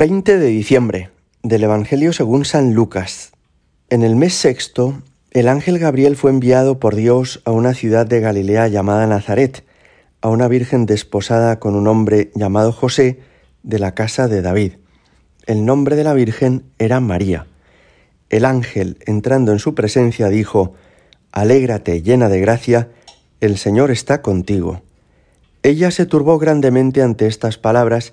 20 de diciembre del Evangelio según San Lucas. En el mes sexto, el ángel Gabriel fue enviado por Dios a una ciudad de Galilea llamada Nazaret, a una virgen desposada con un hombre llamado José de la casa de David. El nombre de la virgen era María. El ángel, entrando en su presencia, dijo, Alégrate llena de gracia, el Señor está contigo. Ella se turbó grandemente ante estas palabras,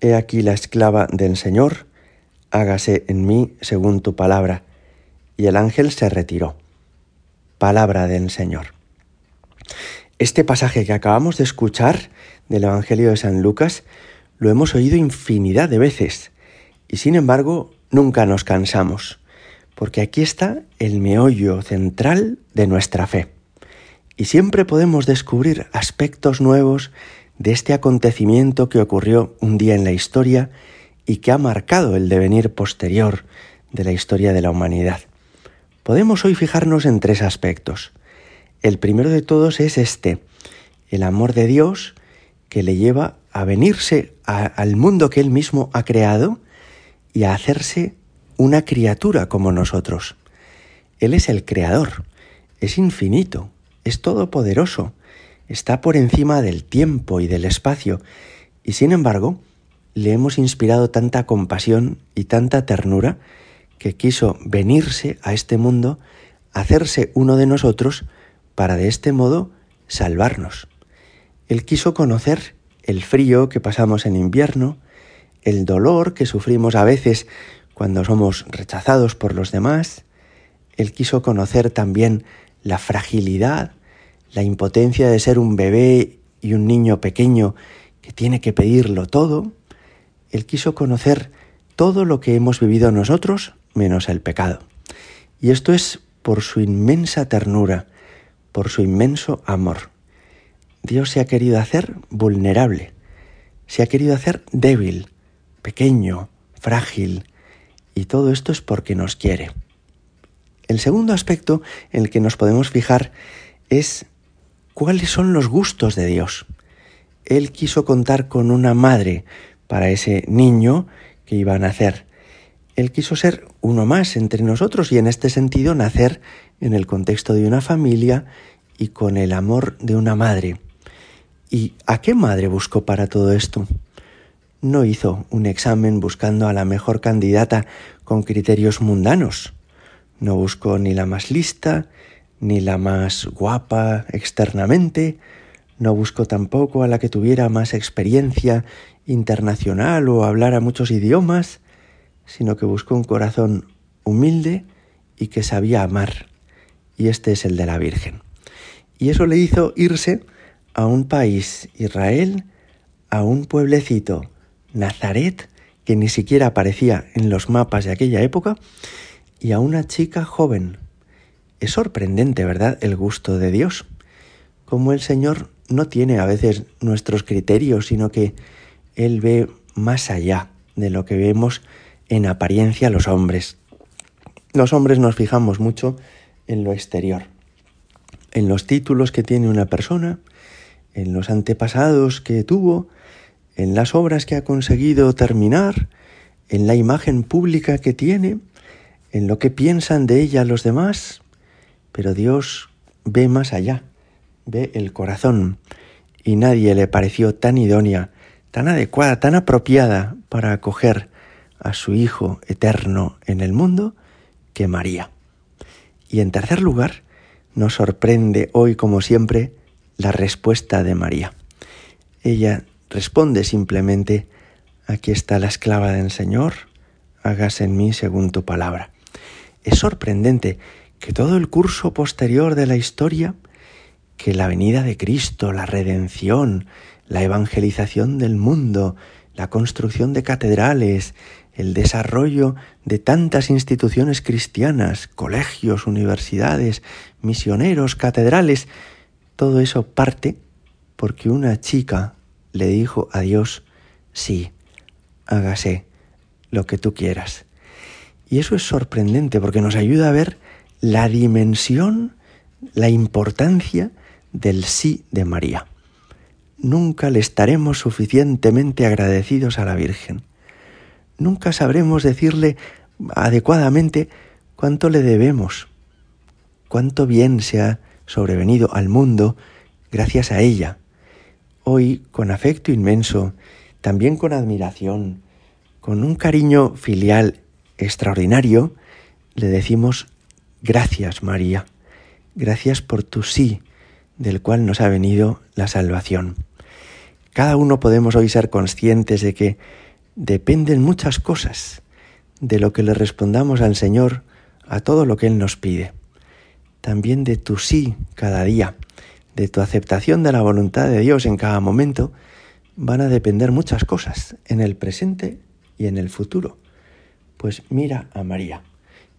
He aquí la esclava del Señor, hágase en mí según tu palabra. Y el ángel se retiró. Palabra del Señor. Este pasaje que acabamos de escuchar del Evangelio de San Lucas lo hemos oído infinidad de veces y sin embargo nunca nos cansamos, porque aquí está el meollo central de nuestra fe. Y siempre podemos descubrir aspectos nuevos de este acontecimiento que ocurrió un día en la historia y que ha marcado el devenir posterior de la historia de la humanidad. Podemos hoy fijarnos en tres aspectos. El primero de todos es este, el amor de Dios que le lleva a venirse al mundo que Él mismo ha creado y a hacerse una criatura como nosotros. Él es el creador, es infinito, es todopoderoso, está por encima del tiempo y del espacio, y sin embargo, le hemos inspirado tanta compasión y tanta ternura que quiso venirse a este mundo, hacerse uno de nosotros, para de este modo salvarnos. Él quiso conocer el frío que pasamos en invierno, el dolor que sufrimos a veces cuando somos rechazados por los demás. Él quiso conocer también la fragilidad la impotencia de ser un bebé y un niño pequeño que tiene que pedirlo todo, Él quiso conocer todo lo que hemos vivido nosotros menos el pecado. Y esto es por su inmensa ternura, por su inmenso amor. Dios se ha querido hacer vulnerable, se ha querido hacer débil, pequeño, frágil, y todo esto es porque nos quiere. El segundo aspecto en el que nos podemos fijar es cuáles son los gustos de Dios. Él quiso contar con una madre para ese niño que iba a nacer. Él quiso ser uno más entre nosotros y en este sentido nacer en el contexto de una familia y con el amor de una madre. ¿Y a qué madre buscó para todo esto? No hizo un examen buscando a la mejor candidata con criterios mundanos. No buscó ni la más lista, ni la más guapa externamente, no busco tampoco a la que tuviera más experiencia internacional o hablara muchos idiomas, sino que busco un corazón humilde y que sabía amar. Y este es el de la Virgen. Y eso le hizo irse a un país, Israel, a un pueblecito, Nazaret, que ni siquiera aparecía en los mapas de aquella época, y a una chica joven, es sorprendente, ¿verdad?, el gusto de Dios. Como el Señor no tiene a veces nuestros criterios, sino que Él ve más allá de lo que vemos en apariencia los hombres. Los hombres nos fijamos mucho en lo exterior, en los títulos que tiene una persona, en los antepasados que tuvo, en las obras que ha conseguido terminar, en la imagen pública que tiene, en lo que piensan de ella los demás, pero Dios ve más allá, ve el corazón, y nadie le pareció tan idónea, tan adecuada, tan apropiada para acoger a su Hijo eterno en el mundo que María. Y en tercer lugar, nos sorprende hoy, como siempre, la respuesta de María. Ella responde simplemente, aquí está la esclava del Señor, hágase en mí según tu palabra. Es sorprendente que todo el curso posterior de la historia, que la venida de Cristo, la redención, la evangelización del mundo, la construcción de catedrales, el desarrollo de tantas instituciones cristianas, colegios, universidades, misioneros, catedrales, todo eso parte porque una chica le dijo a Dios, sí, hágase lo que tú quieras. Y eso es sorprendente porque nos ayuda a ver la dimensión, la importancia del sí de María. Nunca le estaremos suficientemente agradecidos a la Virgen. Nunca sabremos decirle adecuadamente cuánto le debemos, cuánto bien se ha sobrevenido al mundo gracias a ella. Hoy, con afecto inmenso, también con admiración, con un cariño filial extraordinario, le decimos gracias María, gracias por tu sí, del cual nos ha venido la salvación. Cada uno podemos hoy ser conscientes de que dependen muchas cosas de lo que le respondamos al Señor a todo lo que Él nos pide. También de tu sí cada día, de tu aceptación de la voluntad de Dios en cada momento, van a depender muchas cosas en el presente y en el futuro. Pues mira a María,